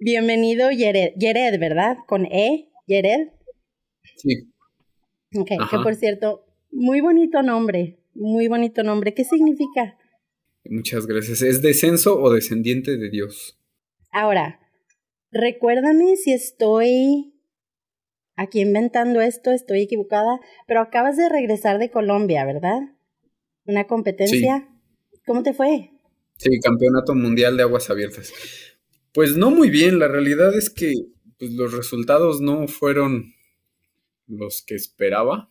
Bienvenido, Yered, Yered, ¿verdad? Con E, Yered. Sí. Ok, que por cierto, muy bonito nombre, muy bonito nombre. ¿Qué significa? Muchas gracias. ¿Es descenso o descendiente de Dios? Ahora, recuérdame si estoy aquí inventando esto, estoy equivocada, pero acabas de regresar de Colombia, ¿verdad? Una competencia. ¿Cómo te fue? Sí, campeonato mundial de aguas abiertas. Pues no muy bien, la realidad es que pues, los resultados no fueron los que esperaba.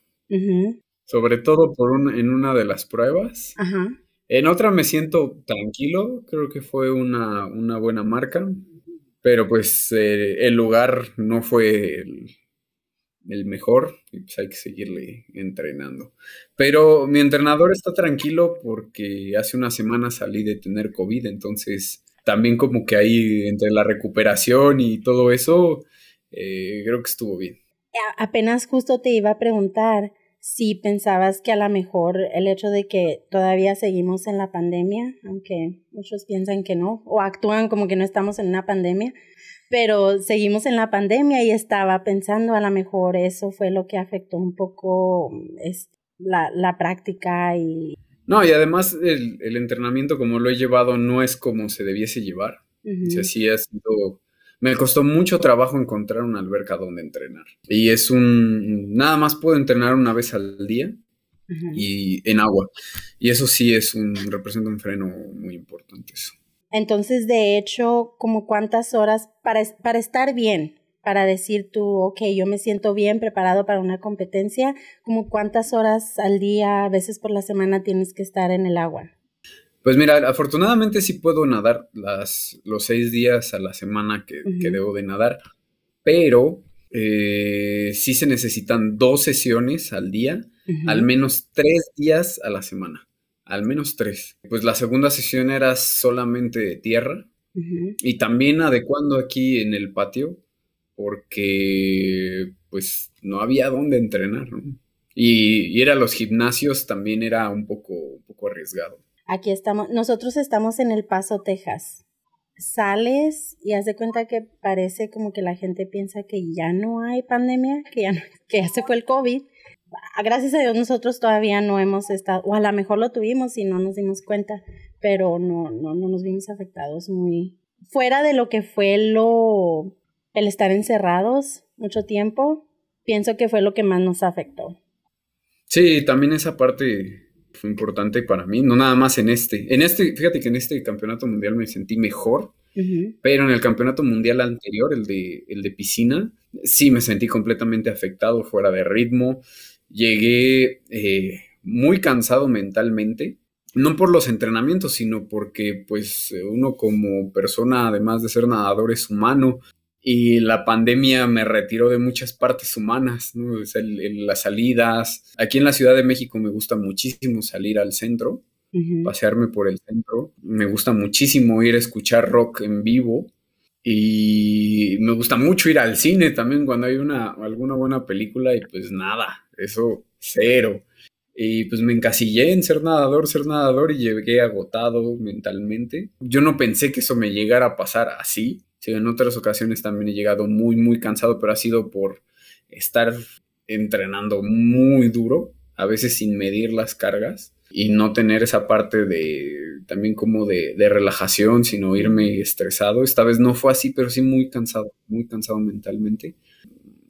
Sobre todo por en una de las pruebas. En otra me siento tranquilo, creo que fue una, una buena marca, pero pues eh, el lugar no fue el, el mejor y pues hay que seguirle entrenando. Pero mi entrenador está tranquilo porque hace una semana salí de tener COVID, entonces también como que ahí entre la recuperación y todo eso, eh, creo que estuvo bien. Apenas justo te iba a preguntar si pensabas que a lo mejor el hecho de que todavía seguimos en la pandemia, aunque muchos piensan que no, o actúan como que no estamos en una pandemia, pero seguimos en la pandemia y estaba pensando a lo mejor eso fue lo que afectó un poco es, la, la, práctica y... No, y además el, el, entrenamiento como lo he llevado no es como se debiese llevar. Uh -huh. sí ha sido... Me costó mucho trabajo encontrar una alberca donde entrenar. Y es un... Nada más puedo entrenar una vez al día uh -huh. y en agua. Y eso sí es un... representa un freno muy importante eso. Entonces, de hecho, como cuántas horas para, para estar bien, para decir tú, ok, yo me siento bien preparado para una competencia, como cuántas horas al día, a veces por la semana tienes que estar en el agua. Pues mira, afortunadamente sí puedo nadar las, los seis días a la semana que, uh -huh. que debo de nadar, pero eh, sí se necesitan dos sesiones al día, uh -huh. al menos tres días a la semana al menos tres. Pues la segunda sesión era solamente de tierra uh -huh. y también adecuando aquí en el patio porque pues no había dónde entrenar, ¿no? Y ir a los gimnasios también era un poco, un poco arriesgado. Aquí estamos, nosotros estamos en El Paso, Texas. Sales y haz de cuenta que parece como que la gente piensa que ya no hay pandemia, que ya, no, que ya se fue el COVID gracias a Dios nosotros todavía no hemos estado, o a lo mejor lo tuvimos y no nos dimos cuenta, pero no, no, no nos vimos afectados muy fuera de lo que fue lo, el estar encerrados mucho tiempo, pienso que fue lo que más nos afectó. Sí, también esa parte fue importante para mí, no nada más en este. En este, fíjate que en este campeonato mundial me sentí mejor, uh -huh. pero en el campeonato mundial anterior, el de, el de piscina, sí me sentí completamente afectado, fuera de ritmo. Llegué eh, muy cansado mentalmente, no por los entrenamientos, sino porque pues uno como persona, además de ser nadador, es humano y la pandemia me retiró de muchas partes humanas, ¿no? el, el, las salidas. Aquí en la Ciudad de México me gusta muchísimo salir al centro, uh -huh. pasearme por el centro. Me gusta muchísimo ir a escuchar rock en vivo. Y me gusta mucho ir al cine también cuando hay una, alguna buena película y pues nada, eso cero. Y pues me encasillé en ser nadador, ser nadador y llegué agotado mentalmente. Yo no pensé que eso me llegara a pasar así. Sí, en otras ocasiones también he llegado muy, muy cansado, pero ha sido por estar entrenando muy duro, a veces sin medir las cargas y no tener esa parte de también como de, de, relajación, sino irme estresado. Esta vez no fue así, pero sí muy cansado, muy cansado mentalmente.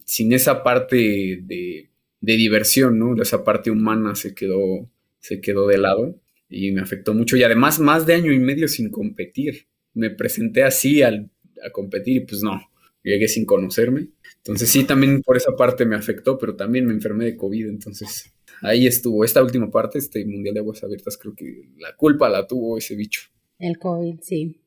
Sin esa parte de, de diversión, ¿no? Esa parte humana se quedó, se quedó de lado y me afectó mucho. Y además, más de año y medio sin competir. Me presenté así al, a competir y pues no, llegué sin conocerme. Entonces sí, también por esa parte me afectó, pero también me enfermé de COVID, entonces ahí estuvo. Esta última parte, este Mundial de Aguas Abiertas, creo que la culpa la tuvo ese bicho. El COVID, sí.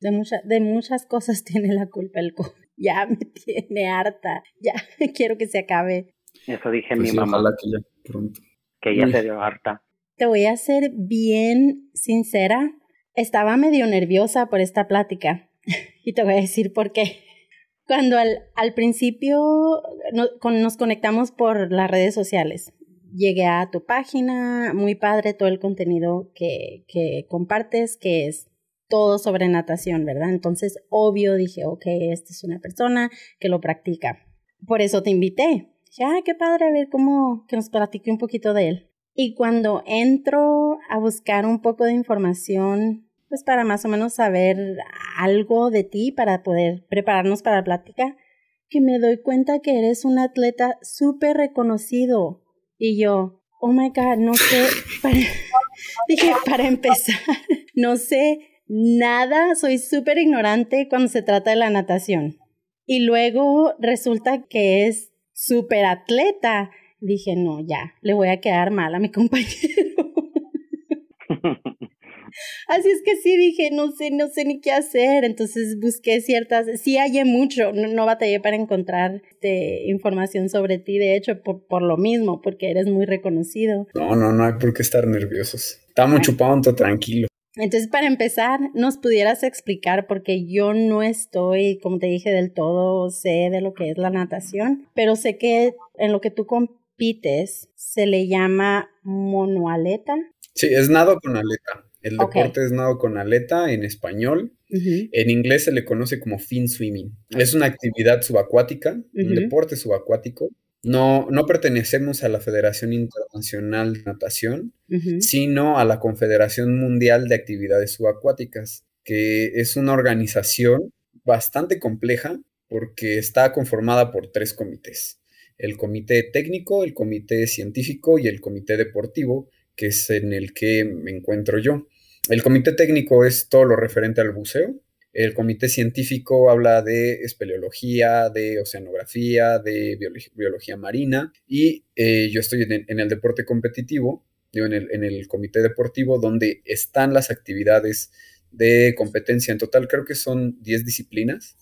De, mucha, de muchas cosas tiene la culpa el COVID. Ya me tiene harta. Ya quiero que se acabe. Eso dije pues mi sí, mamá. Ojalá que ya pronto. Que ya Uy. se dio harta. Te voy a ser bien sincera. Estaba medio nerviosa por esta plática. y te voy a decir por qué. Cuando al, al principio no, nos conectamos por las redes sociales, llegué a tu página, muy padre todo el contenido que, que compartes, que es todo sobre natación, ¿verdad? Entonces, obvio, dije, ok, esta es una persona que lo practica. Por eso te invité. Ya, qué padre, a ver cómo, que nos platique un poquito de él. Y cuando entro a buscar un poco de información, pues para más o menos saber algo de ti, para poder prepararnos para la plática, que me doy cuenta que eres un atleta súper reconocido. Y yo, oh my God, no sé, dije, para empezar, no sé nada, soy súper ignorante cuando se trata de la natación. Y luego resulta que es súper atleta. Dije, no, ya, le voy a quedar mal a mi compañero. Así es que sí dije, no sé, no sé ni qué hacer. Entonces busqué ciertas, sí hallé mucho, no, batallé para encontrar este, información sobre ti, de hecho, por, por, lo mismo, porque eres muy reconocido. No, no, no hay por qué estar nerviosos. Estamos chupando tranquilo. Entonces, para empezar, nos pudieras explicar, porque yo no estoy, como te dije, del todo sé de lo que es la natación, pero sé que en lo que tú compites se le llama monoaleta. Sí, es nado con aleta. El deporte es nado con aleta en español. En inglés se le conoce como fin swimming. Es una actividad subacuática, un deporte subacuático. No, no pertenecemos a la Federación Internacional de Natación, sino a la Confederación Mundial de Actividades Subacuáticas, que es una organización bastante compleja porque está conformada por tres comités. El comité técnico, el comité científico y el comité deportivo, que es en el que me encuentro yo. El comité técnico es todo lo referente al buceo. El comité científico habla de espeleología, de oceanografía, de biología, marina. Y eh, yo estoy en, el deporte competitivo, en el, en el comité deportivo, donde están las actividades de competencia. En total creo que son 10 disciplinas.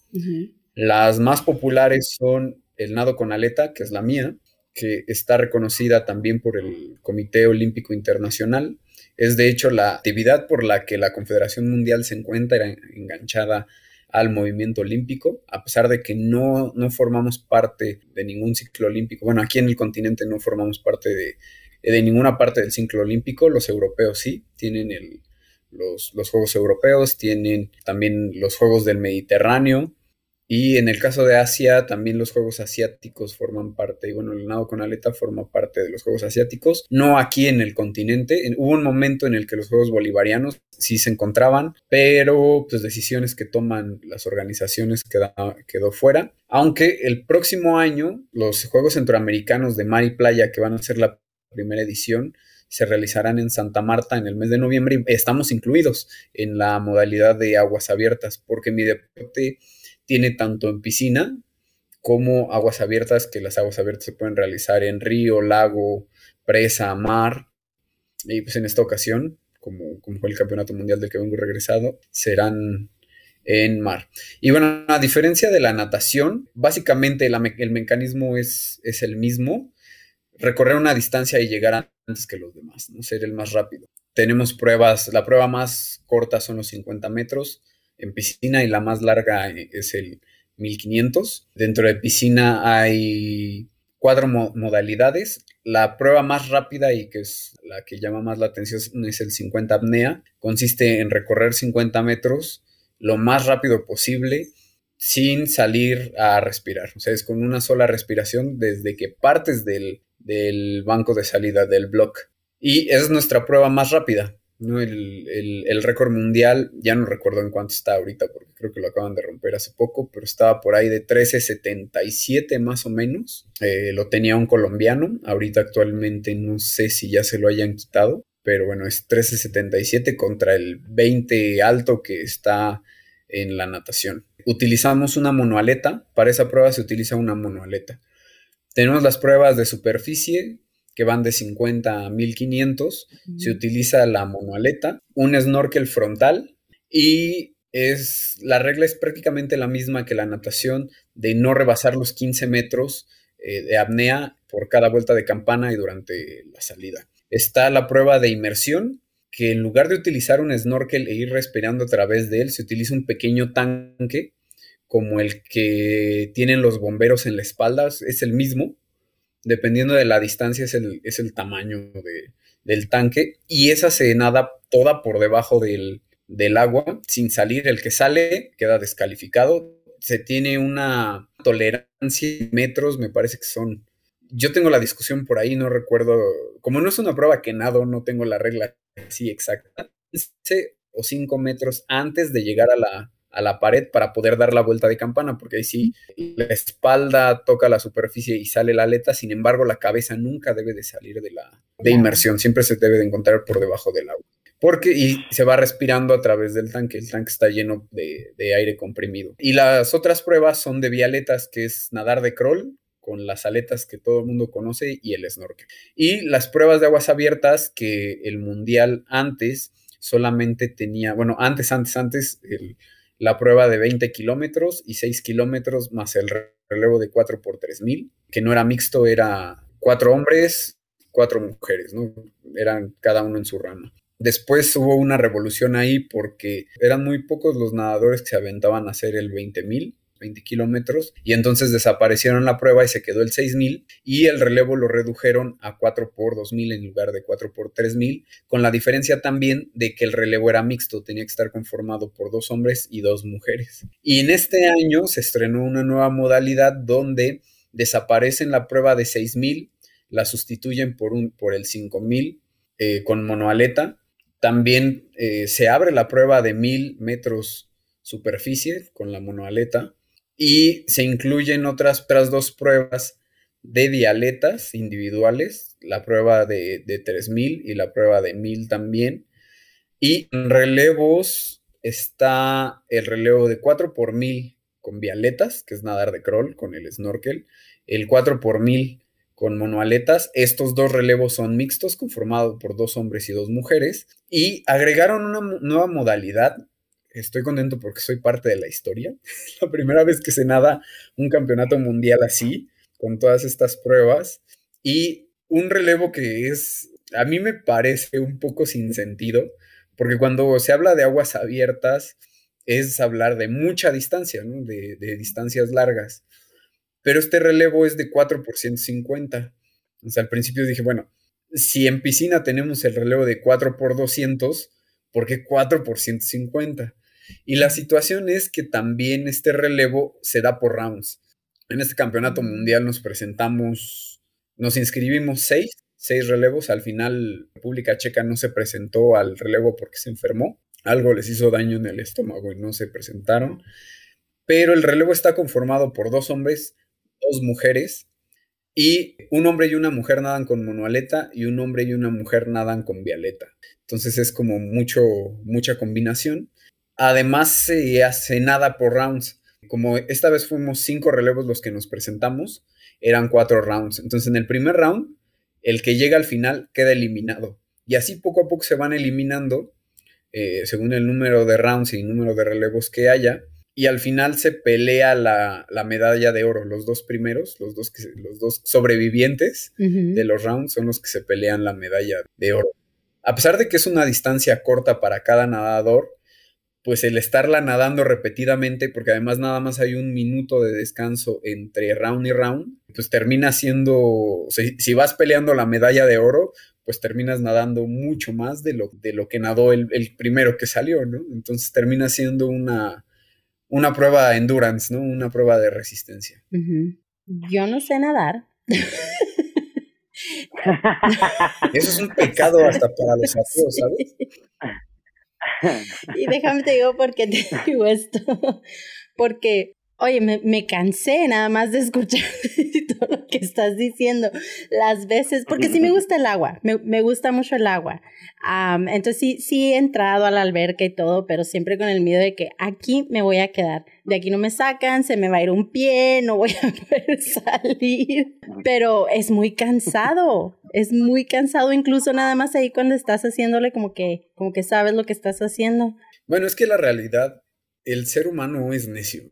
Las más populares son el nado con aleta, que es la mía, que está reconocida también por el Comité Olímpico Internacional. Es de hecho la actividad por la que la Confederación Mundial se encuentra enganchada al movimiento olímpico, a pesar de que no, no formamos parte de ningún ciclo olímpico. Bueno, aquí en el continente no formamos parte de, de ninguna parte del ciclo olímpico, los europeos sí, tienen el, los, los Juegos Europeos, tienen también los Juegos del Mediterráneo, y en el caso de Asia, también los Juegos Asiáticos forman parte, y bueno, el nado con aleta forma parte de los Juegos Asiáticos, no aquí en el continente. hubo un momento en el que los Juegos Bolivarianos sí se encontraban, pero pues decisiones que toman las organizaciones quedó fuera. Aunque el próximo año los Juegos Centroamericanos de Mar y Playa, que van a ser la primera edición, se realizarán en Santa Marta en el mes de noviembre y estamos incluidos en la modalidad de aguas abiertas, porque mi deporte tiene tanto en piscina como aguas abiertas, que las aguas abiertas se pueden realizar en río, lago, presa, mar. Y pues en esta ocasión, como, como fue el campeonato mundial del que vengo regresado, serán en mar. Y bueno, a diferencia de la natación, básicamente el mecanismo es, es, el mismo, recorrer una distancia y llegar antes que los demás, ¿no? ser el más rápido. Tenemos pruebas, la prueba más corta son los 50 metros, en piscina y la más larga es el 1500. Dentro de piscina hay cuatro modalidades. La prueba más rápida y que es la que llama más la atención es el 50 apnea. Consiste en recorrer 50 metros lo más rápido posible sin salir a respirar. O sea, es con una sola respiración desde que partes del, del banco de salida del block. Y es nuestra prueba más rápida. ¿No? El, récord mundial, ya no recuerdo en cuánto está ahorita, porque creo que lo acaban de romper hace poco, pero estaba por ahí de 13.77 más o menos. Eh, lo tenía un colombiano, ahorita actualmente no sé si ya se lo hayan quitado, pero bueno, es 13.77 contra el 20 alto que está en la natación. Utilizamos una monoaleta, para esa prueba se utiliza una monoaleta. Tenemos las pruebas de superficie, que van de 50 a 1500. Se utiliza la monoaleta, un snorkel frontal y es, la regla es prácticamente la misma que la natación de no rebasar los 15 metros eh, de apnea por cada vuelta de campana y durante la salida. Está la prueba de inmersión, que en lugar de utilizar un snorkel e ir respirando a través de él, se utiliza un pequeño tanque como el que tienen los bomberos en la espalda, es el mismo, dependiendo de la distancia, es el, es el tamaño del tanque. Y esa se nada toda por debajo del, del agua sin salir. El que sale queda descalificado. Se tiene una tolerancia en metros, me parece que son. Yo tengo la discusión por ahí, no recuerdo. Como no es una prueba que nado, no tengo la regla así exacta. O cinco metros antes de llegar a la, a la pared para poder dar la vuelta de campana, porque ahí sí la espalda toca la superficie y sale la aleta, sin embargo la cabeza nunca debe de salir de la de inmersión, siempre se debe de encontrar por debajo del agua. Porque y se va respirando a través del tanque, el tanque está lleno de, de aire comprimido. Y las otras pruebas son de vialetas, que es nadar de crawl, con las aletas que todo el mundo conoce y el snorkel. Y las pruebas de aguas abiertas que el mundial antes solamente tenía, bueno, antes, antes, antes, el, la prueba de 20 kilómetros y 6 kilómetros más el relevo de 4 por 3000, que no era mixto, era cuatro hombres, cuatro mujeres, ¿no? Eran cada uno en su rama. Después hubo una revolución ahí porque eran muy pocos los nadadores que se aventaban a hacer el 20.000 20 kilómetros y entonces desaparecieron la prueba y se quedó el 6000 y el relevo lo redujeron a 4 por 2000 en lugar de 4 por 3000 con la diferencia también de que el relevo era mixto, tenía que estar conformado por dos hombres y dos mujeres. Y en este año se estrenó una nueva modalidad donde desaparecen la prueba de 6000, la sustituyen por, un, por el 5000 eh, con monoaleta. También eh, se abre la prueba de 1000 metros superficie con la monoaleta y se incluyen otras, dos pruebas de dialetas individuales, la prueba de, de 3000 y la prueba de 1000 también. Y en relevos está el relevo de 4 por 1000 con vialetas, que es nadar de crawl con el snorkel, el 4 por 1000 con monoaletas. Estos dos relevos son mixtos, conformados por dos hombres y dos mujeres. Y agregaron una nueva modalidad estoy contento porque soy parte de la historia. la primera vez que se nada un campeonato mundial así, con todas estas pruebas. Y un relevo que es, a mí me parece un poco sin sentido, porque cuando se habla de aguas abiertas es hablar de mucha distancia, de, distancias largas. Pero este relevo es de 4 por 150. O sea, al principio dije, bueno, si en piscina tenemos el relevo de 4 por 200, ¿por qué 4 por 150? Y la situación es que también este relevo se da por rounds. En este campeonato mundial nos presentamos, nos inscribimos seis, seis relevos. Al final, República Checa no se presentó al relevo porque se enfermó. Algo les hizo daño en el estómago y no se presentaron. Pero el relevo está conformado por dos hombres, dos mujeres, y un hombre y una mujer nadan con monoaleta y un hombre y una mujer nadan con vialeta. Entonces es como mucho, mucha combinación. Además, se hace nada por rounds. Como esta vez fuimos cinco relevos los que nos presentamos, eran cuatro rounds. Entonces, en el primer round, el que llega al final queda eliminado. Y así poco a poco se van eliminando, eh, según el número de rounds y el número de relevos que haya. Y al final se pelea la, medalla de oro. Los dos primeros, los dos, que, los dos sobrevivientes de los rounds son los que se pelean la medalla de oro. A pesar de que es una distancia corta para cada nadador, pues el estarla nadando repetidamente, porque además nada más hay un minuto de descanso entre round y round, pues termina siendo, si, vas peleando la medalla de oro, pues terminas nadando mucho más de lo, de lo que nadó el, primero que salió, ¿no? Entonces termina siendo una, una prueba de endurance, ¿no? Una prueba de resistencia. Yo no sé nadar. Eso es un pecado hasta para los ateos, ¿sabes? y déjame te digo por qué te digo esto. Porque, oye, me, me cansé nada más de escuchar todo lo que estás diciendo las veces, porque sí me gusta el agua, me, me gusta mucho el agua. entonces sí, sí he entrado a la alberca y todo, pero siempre con el miedo de que aquí me voy a quedar. De aquí no me sacan, se me va a ir un pie, no voy a poder salir. Pero es muy cansado es muy cansado incluso nada más ahí cuando estás haciéndole como que, como que sabes lo que estás haciendo. Bueno, es que la realidad, el ser humano es necio.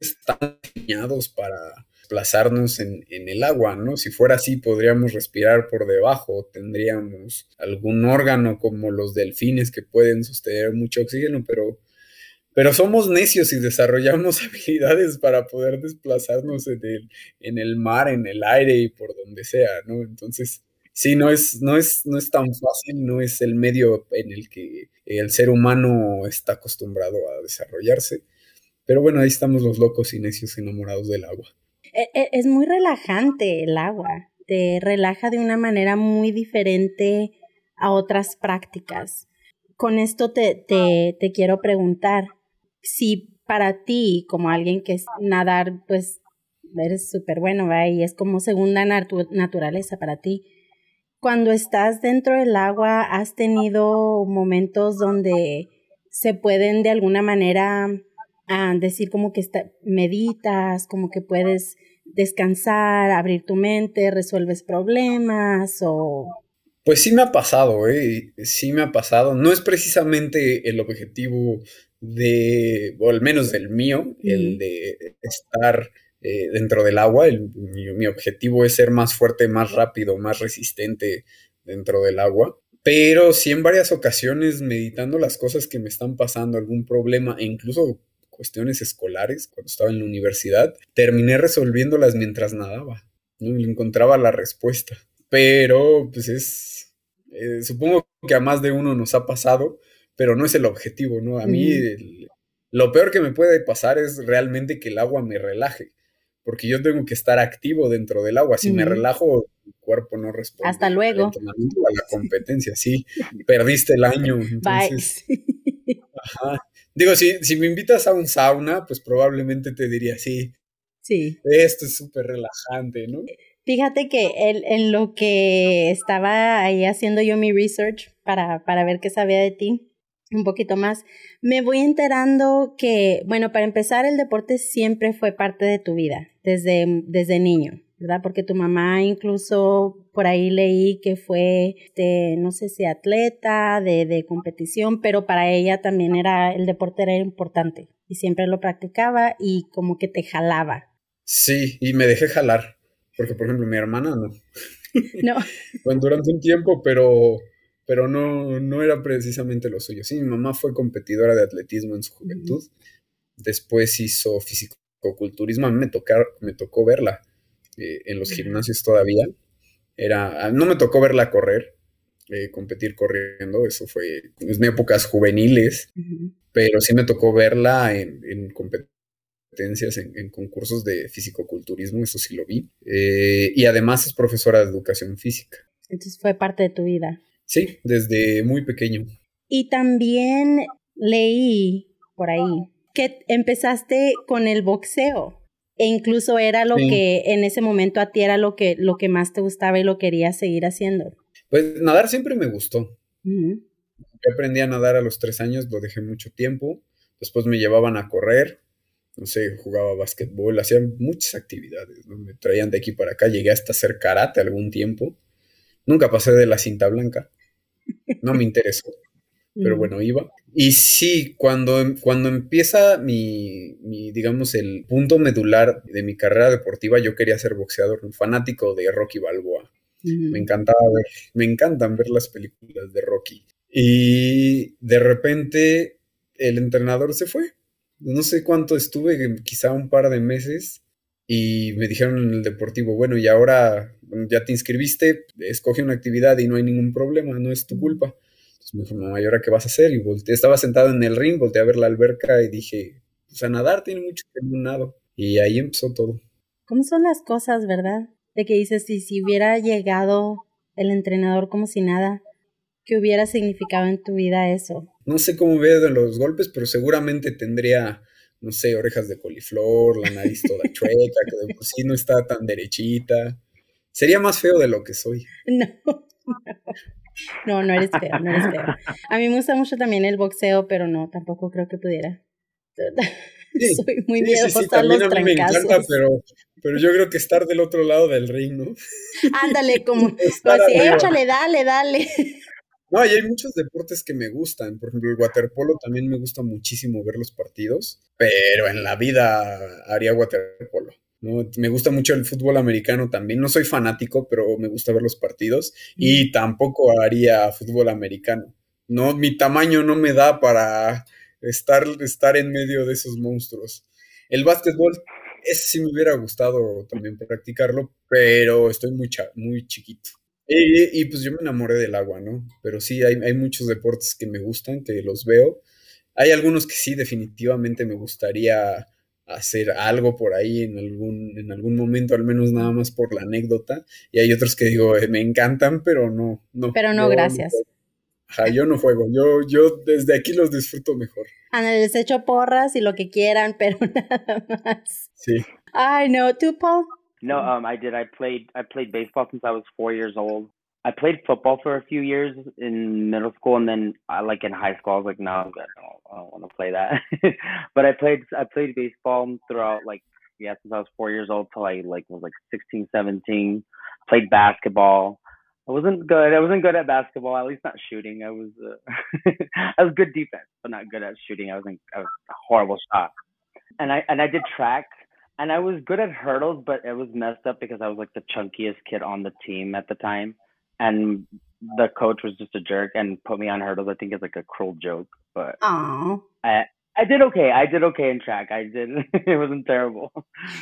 Están diseñados para desplazarnos en, en, el agua, ¿no? Si fuera así, podríamos respirar por debajo, tendríamos algún órgano como los delfines que pueden sostener mucho oxígeno, pero, pero somos necios y desarrollamos habilidades para poder desplazarnos en el, en el mar, en el aire y por donde sea, ¿no? Entonces, Sí, no es, no, es, no es tan fácil, no es el medio en el que el ser humano está acostumbrado a desarrollarse. Pero bueno, ahí estamos los locos y necios enamorados del agua. E, e, es muy relajante el agua, te relaja de una manera muy diferente a otras prácticas. Con esto te, te, te quiero preguntar si para ti, como alguien que es nadar, pues eres súper bueno, ¿va? y es como segunda naturaleza para ti. Cuando estás dentro del agua, ¿has tenido momentos donde se pueden de alguna manera ah, decir como que meditas, como que puedes descansar, abrir tu mente, resuelves problemas o... Pues sí me ha pasado, ¿eh? sí me ha pasado. No es precisamente el objetivo de, o al menos del mío, el de estar eh, dentro del agua. mi, objetivo es ser más fuerte, más rápido, más resistente dentro del agua. Pero sí en varias ocasiones meditando las cosas que me están pasando, algún problema e incluso cuestiones escolares cuando estaba en la universidad, terminé resolviéndolas mientras nadaba. ¿no? encontraba la respuesta. Pero pues es, eh, supongo que a más de uno nos ha pasado, pero no es el objetivo, ¿no? A mí lo peor que me puede pasar es realmente que el agua me relaje porque yo tengo que estar activo dentro del agua. Si me relajo, el cuerpo no responde. Hasta luego. a la competencia, sí. Perdiste el año. Entonces, Ajá. Digo, si, si me invitas a un sauna, pues probablemente te diría, sí. Sí. Esto es súper relajante, ¿no? Fíjate que en lo que estaba ahí haciendo yo mi research para, para ver qué sabía de ti, un poquito más, me voy enterando que, bueno, para empezar, el deporte siempre fue parte de tu vida, desde, desde niño, ¿verdad? Porque tu mamá incluso por ahí leí que fue, este, no sé si atleta de, de competición, pero para ella también era, el deporte era importante y siempre lo practicaba y como que te jalaba. Sí, y me dejé jalar, porque por ejemplo mi hermana no. No. bueno, durante un tiempo, pero pero no, no era precisamente lo suyo. Sí, mi mamá fue competidora de atletismo en su juventud, después hizo fisicoculturismo, a mí me, tocar, me tocó verla eh, en los gimnasios todavía. Era, ah, no me tocó verla correr, eh, competir corriendo, eso fue en épocas juveniles, pero sí me tocó verla en, competencias, en, concursos de fisicoculturismo, eso sí lo vi. Eh, y además es profesora de educación física. Entonces fue parte de tu vida. Sí, desde muy pequeño. Y también leí por ahí que empezaste con el boxeo. E incluso era lo que en ese momento a ti era lo que, lo que más te gustaba y lo querías seguir haciendo. Pues nadar siempre me gustó. Yo aprendí a nadar a los tres años, lo dejé mucho tiempo. Después me llevaban a correr, no sé, jugaba básquetbol, hacía muchas actividades. Me traían de aquí para acá, llegué hasta hacer karate algún tiempo. Nunca pasé de la cinta blanca no me interesó. Pero bueno, iba. Y sí, cuando, cuando empieza mi, digamos, el punto medular de mi carrera deportiva, yo quería ser boxeador, un fanático de Rocky Balboa. Me encantaba ver, me encantan ver las películas de Rocky. Y de repente el entrenador se fue. No sé cuánto estuve, quizá un par de meses, y me dijeron en el deportivo, bueno, y ahora ya te inscribiste, escoge una actividad y no hay ningún problema, no es tu culpa. Entonces me dijo, mamá, ¿y ahora qué vas a hacer? Y volteé, estaba sentado en el ring, volteé a ver la alberca y dije, pues a nadar tiene mucho que un nado. Y ahí empezó todo. ¿Cómo son las cosas, verdad? De que dices, si, si hubiera llegado el entrenador como si nada, ¿qué hubiera significado en tu vida eso? No sé cómo veo de los golpes, pero seguramente tendría no sé, orejas de coliflor, la nariz toda chueca, que de por sí no está tan derechita. Sería más feo de lo que soy. No, no, no eres feo, no eres feo. A mí me gusta mucho también el boxeo, pero no, tampoco creo que pudiera. Soy muy miedosa sí, a los a mí me encanta, pero, pero yo creo que estar del otro lado del ring, ¿no? Ándale, como, así, échale, dale, dale. No, y hay muchos deportes que me gustan. Por ejemplo, el waterpolo también me gusta muchísimo ver los partidos, pero en la vida haría waterpolo. ¿No? Me gusta mucho el fútbol americano también. No soy fanático, pero me gusta ver los partidos. Y tampoco haría fútbol americano. No, mi tamaño no me da para estar, estar en medio de esos monstruos. El básquetbol, ese sí me hubiera gustado también practicarlo, pero estoy muy, muy chiquito. Y, pues yo me enamoré del agua, ¿no? Pero sí, hay, hay muchos deportes que me gustan, que los veo. Hay algunos que sí, definitivamente me gustaría hacer algo por ahí en algún, en algún momento, al menos nada más por la anécdota. Y hay otros que digo, eh, me encantan, pero no, no. Pero no, gracias. Ajá, yo no juego, yo, yo desde aquí los disfruto mejor. Ana, les echo porras y lo que quieran, pero nada más. Sí. I know. ¿Tú, Paul? No, um, I did. I played. I played baseball since I was four years old. I played football for a few years in middle school, and then I like in high school. I was like, no. I don't, don't want to play that. but I played. I played baseball throughout like yeah since I was four years old till I like was like 16, 17. Played basketball. I wasn't good. I wasn't good at basketball. At least not shooting. I was. Uh, I was good defense, but not good at shooting. I was. I was a horrible shot. And I and I did track, and I was good at hurdles, but it was messed up because I was like the chunkiest kid on the team at the time, and the coach was just a jerk and put me on hurdles. I think it's like a cruel joke, but Aww. I I did okay. I did okay in track. I did. it wasn't terrible.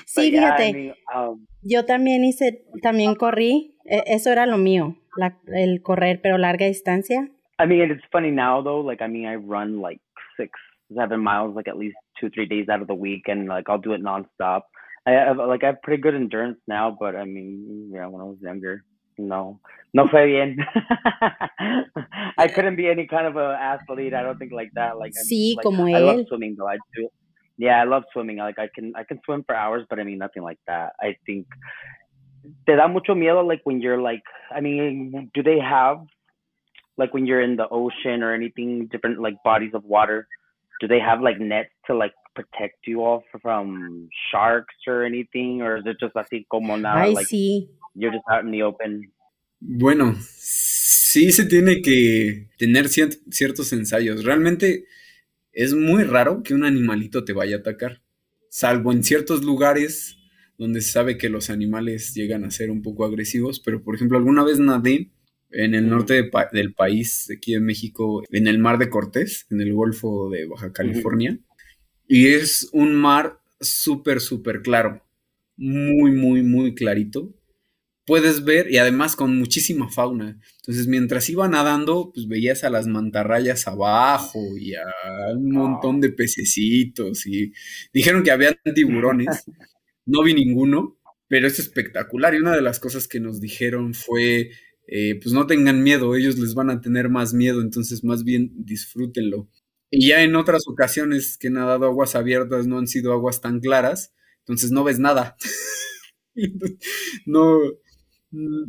Sí, yeah, fíjate. I mean, um, yo también hice, también corrí. Eso era lo mío, la, el correr, pero larga distancia. I mean, it's funny now though. Like, I mean, I run like six, seven miles, like at least two, three days out of the week, and like I'll do it nonstop. I have like I have pretty good endurance now, but I mean, yeah, when I was younger, no, no fue bien. I couldn't be any kind of an athlete. I don't think like that. Like, sí, like, como I él. love swimming though. I do. Yeah, I love swimming. Like I can I can swim for hours, but I mean nothing like that. I think te da mucho miedo like when you're like I mean, do they have like when you're in the ocean or anything different like bodies of water? Do they have like nets to like protect you all from sharks or anything, or is it just así como nada? Like sí. you're just out in the open. Bueno, sí se tiene que tener ciertos ensayos. Realmente es muy raro que un animalito te vaya a atacar, salvo en ciertos lugares donde se sabe que los animales llegan a ser un poco agresivos, pero por ejemplo alguna vez nadé en el norte de pa del país, aquí en México, en el mar de Cortés, en el Golfo de Baja California, uh -huh. y es un mar súper, súper claro, muy, muy, muy clarito. Puedes ver, y además con muchísima fauna. Entonces, mientras iba nadando, pues veías a las mantarrayas abajo y a un montón de pececitos. Y dijeron que había tiburones. No vi ninguno, pero es espectacular. Y una de las cosas que nos dijeron fue eh, pues no tengan miedo, ellos les van a tener más miedo, entonces más bien disfrútenlo. Y ya en otras ocasiones que he nadado aguas abiertas no han sido aguas tan claras, entonces no ves nada. no, no,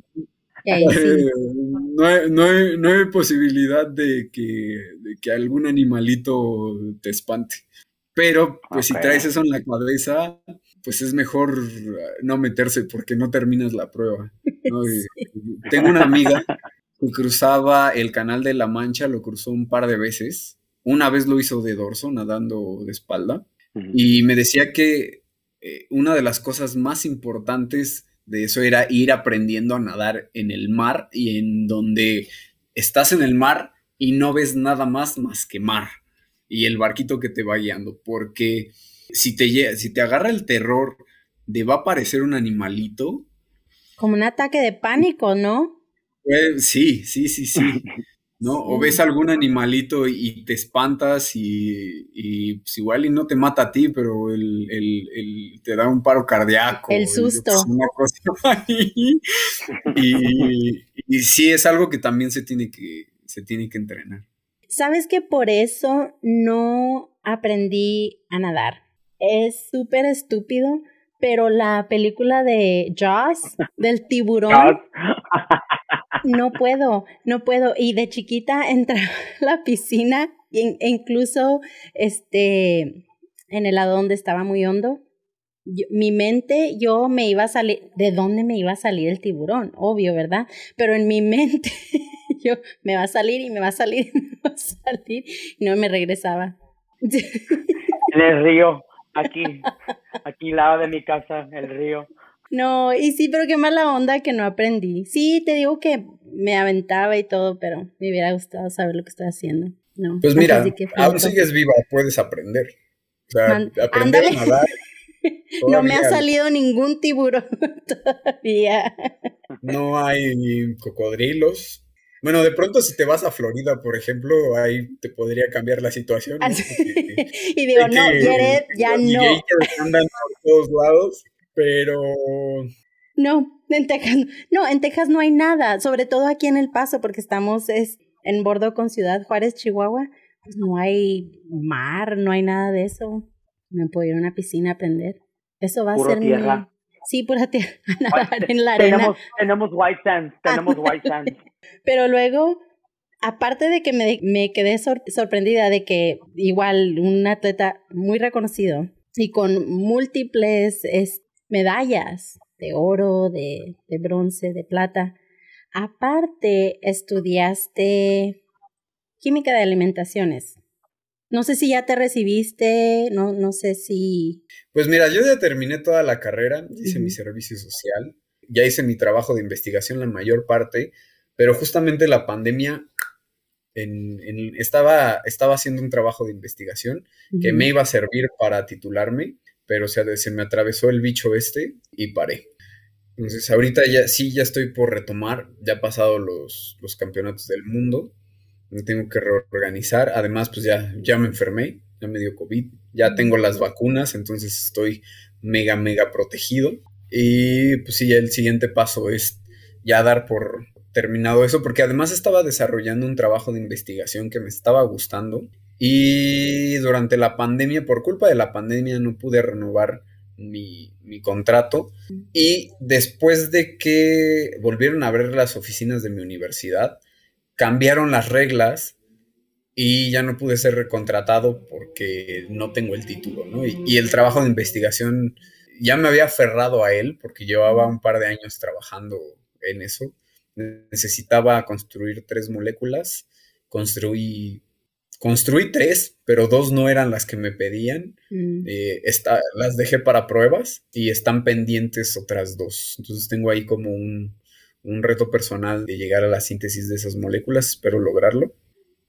hay, no, hay, no, hay, posibilidad de que, de que, algún animalito te espante. Pero, pues okay. si traes eso en la cabeza, pues es mejor no meterse porque no terminas la prueba. ¿no? Sí. Tengo una amiga que cruzaba el canal de la Mancha, lo cruzó un par de veces. Una vez lo hizo de dorso, nadando de espalda. Uh -huh. Y me decía que eh, una de las cosas más importantes de eso era ir aprendiendo a nadar en el mar y en donde estás en el mar y no ves nada más más que mar y el barquito que te va guiando, porque si te, si te agarra el terror de va a aparecer un animalito. Como un ataque de pánico, ¿no? Eh, sí, sí, sí, sí. ¿No? Sí. O ves algún animalito y te espantas y, y pues igual y no te mata a ti, pero el, el, el te da un paro cardíaco. El susto. Y, una cosa ahí. y, y sí es algo que también se tiene que, se tiene que entrenar. ¿Sabes que por eso no aprendí a nadar? Es súper estúpido, pero la película de Jaws, del tiburón, no puedo, no puedo. Y de chiquita entraba a la piscina e incluso este, en el lado donde estaba muy hondo. Yo, mi mente, yo me iba a salir, ¿de dónde me iba a salir el tiburón? Obvio, ¿verdad? Pero en mi mente, yo, me va a salir y me va a salir y me va a salir, y no me regresaba. En el río, aquí, aquí al lado de mi casa, el río. No, y sí, pero qué mala onda que no aprendí. Sí, te digo que me aventaba y todo, pero me hubiera gustado saber lo que estoy haciendo. No, pues mira, aún sigues viva, puedes aprender. O sea, Man, aprender ándale. a nadar. no me ha salido ningún tiburón todavía. no hay cocodrilos. Bueno, de pronto si te vas a Florida, por ejemplo, ahí te podría cambiar la situación. y digo, no, Jared, ya no. andan por todos lados, pero... No, en Texas, no, en Texas no hay nada, sobre todo aquí en El Paso, porque estamos es, en bordo con Ciudad Juárez, Chihuahua, pues no hay mar, no hay nada de eso. Me puedo ir a una piscina a aprender. Eso va a ser tierra. Sí, pura tierra, nadar en la arena. Tenemos, tenemos white sands, tenemos white sands. Pero luego, aparte de que me, me quedé sorprendida de que igual un atleta muy reconocido y con múltiples medallas de oro, de, de bronce, de plata, aparte estudiaste química de alimentaciones. No sé si ya te recibiste, no, no sé si... Pues mira, yo ya terminé toda la carrera, hice mi servicio social, ya hice mi trabajo de investigación la mayor parte, pero justamente la pandemia en, estaba, estaba haciendo un trabajo de investigación que me iba a servir para titularme, pero se, se me atravesó el bicho este y paré. Entonces ahorita ya sí, ya estoy por retomar, ya he pasado los, los campeonatos del mundo me tengo que reorganizar. Además, pues ya, ya me enfermé, ya me dio COVID, ya tengo las vacunas, entonces estoy mega, mega protegido. Y pues sí, el siguiente paso es ya dar por terminado eso, porque además estaba desarrollando un trabajo de investigación que me estaba gustando. Y durante la pandemia, por culpa de la pandemia, no pude renovar mi, mi, contrato. Y después de que volvieron a abrir las oficinas de mi universidad, cambiaron las reglas y ya no pude ser recontratado porque no tengo el título, ¿no? Y, el trabajo de investigación ya me había aferrado a él porque llevaba un par de años trabajando en eso. Necesitaba construir tres moléculas, construí, construí tres, pero dos no eran las que me pedían. Mm. Eh, las dejé para pruebas y están pendientes otras dos. Entonces tengo ahí como un, un reto personal de llegar a la síntesis de esas moléculas, espero lograrlo,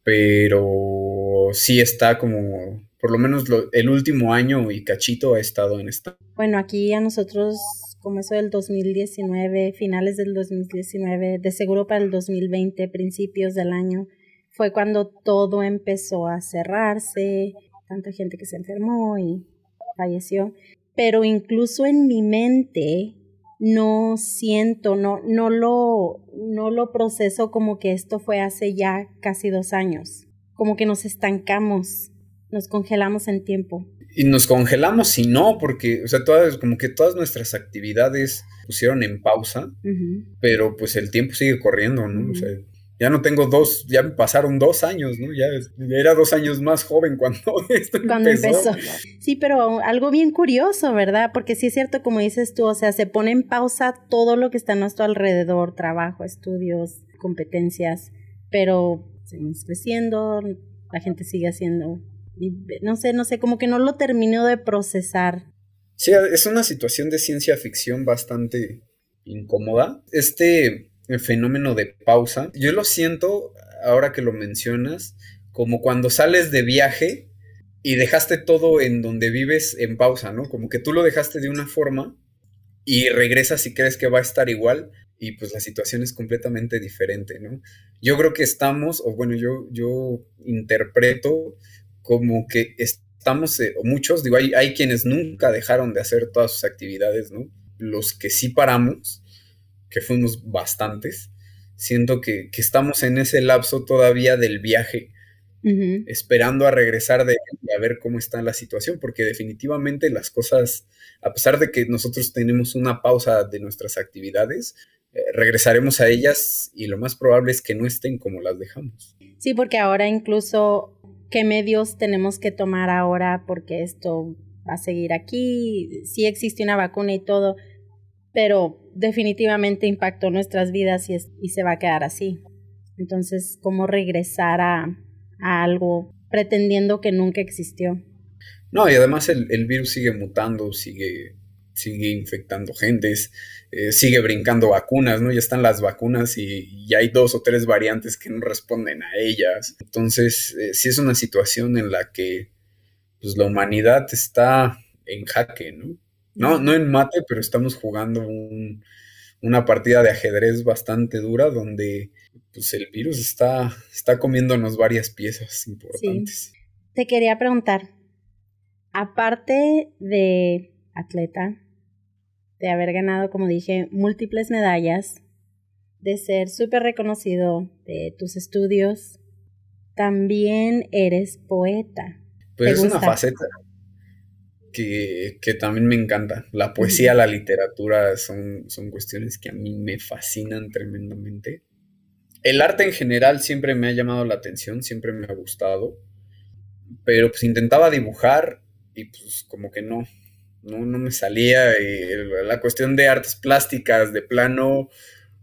pero sí está como, por lo menos el último año y cachito ha estado en esta. Bueno, aquí a nosotros, como eso del 2019, finales del 2019, de seguro para el 2020, principios del año, fue cuando todo empezó a cerrarse, tanta gente que se enfermó y falleció, pero incluso en mi mente no siento, no, no, lo, no lo proceso como que esto fue hace ya casi dos años. Como que nos estancamos, nos congelamos en tiempo. Y nos congelamos y no, porque, o sea, todas, como que todas nuestras actividades pusieron en pausa, pero pues el tiempo sigue corriendo, ¿no? O sea, ya no tengo dos, ya me pasaron dos años, ¿no? Ya era dos años más joven cuando esto cuando empezó. Sí, pero algo bien curioso, ¿verdad? Porque sí es cierto, como dices tú, o sea, se pone en pausa todo lo que está a nuestro alrededor, trabajo, estudios, competencias, pero seguimos creciendo, la gente sigue haciendo, no sé, no sé, como que no lo terminó de procesar. Sí, es una situación de ciencia ficción bastante incómoda. Este el fenómeno de pausa. Yo lo siento, ahora que lo mencionas, como cuando sales de viaje y dejaste todo en donde vives en pausa, ¿no? Como que tú lo dejaste de una forma y regresas y crees que va a estar igual y pues la situación es completamente diferente, ¿no? Yo creo que estamos, o bueno, yo, yo interpreto como que estamos, eh, o muchos, digo, hay, hay quienes nunca dejaron de hacer todas sus actividades, ¿no? Los que sí paramos, que fuimos bastantes, siento que, estamos en ese lapso todavía del viaje, esperando a regresar de él y a ver cómo está la situación, porque definitivamente las cosas, a pesar de que nosotros tenemos una pausa de nuestras actividades, eh, regresaremos a ellas y lo más probable es que no estén como las dejamos. Sí, porque ahora incluso qué medios tenemos que tomar ahora porque esto va a seguir aquí, sí existe una vacuna y todo, pero definitivamente impactó nuestras vidas y, y se va a quedar así. Entonces, ¿cómo regresar a, algo pretendiendo que nunca existió? No, y además el, virus sigue mutando, sigue, sigue infectando gentes, eh, sigue brincando vacunas, ¿no? Ya están las vacunas y ya hay dos o tres variantes que no responden a ellas. Entonces, eh, sí es una situación en la que pues, la humanidad está en jaque, ¿no? No, no en mate, pero estamos jugando un, una partida de ajedrez bastante dura donde pues el virus está, está comiéndonos varias piezas importantes. Te quería preguntar, aparte de atleta, de haber ganado, como dije, múltiples medallas, de ser súper reconocido de tus estudios, también eres poeta. Pues es una faceta que, también me encanta. La poesía, la literatura son, son cuestiones que a mí me fascinan tremendamente. El arte en general siempre me ha llamado la atención, siempre me ha gustado, pero pues intentaba dibujar y pues como que no, no, no me salía. la cuestión de artes plásticas, de plano,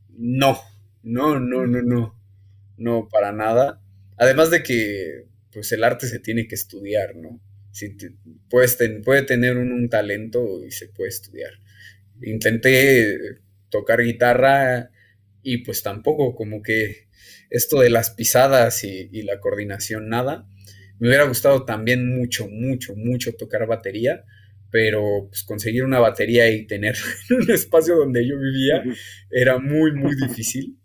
no, no, no, no, no, no, para nada. Además de que pues el arte se tiene que estudiar, ¿no? Si puede tener un, talento y se puede estudiar. Intenté tocar guitarra y pues tampoco como que esto de las pisadas y la coordinación, nada. Me hubiera gustado también mucho, mucho, mucho tocar batería, pero pues, conseguir una batería y tener un espacio donde yo vivía era muy, muy difícil.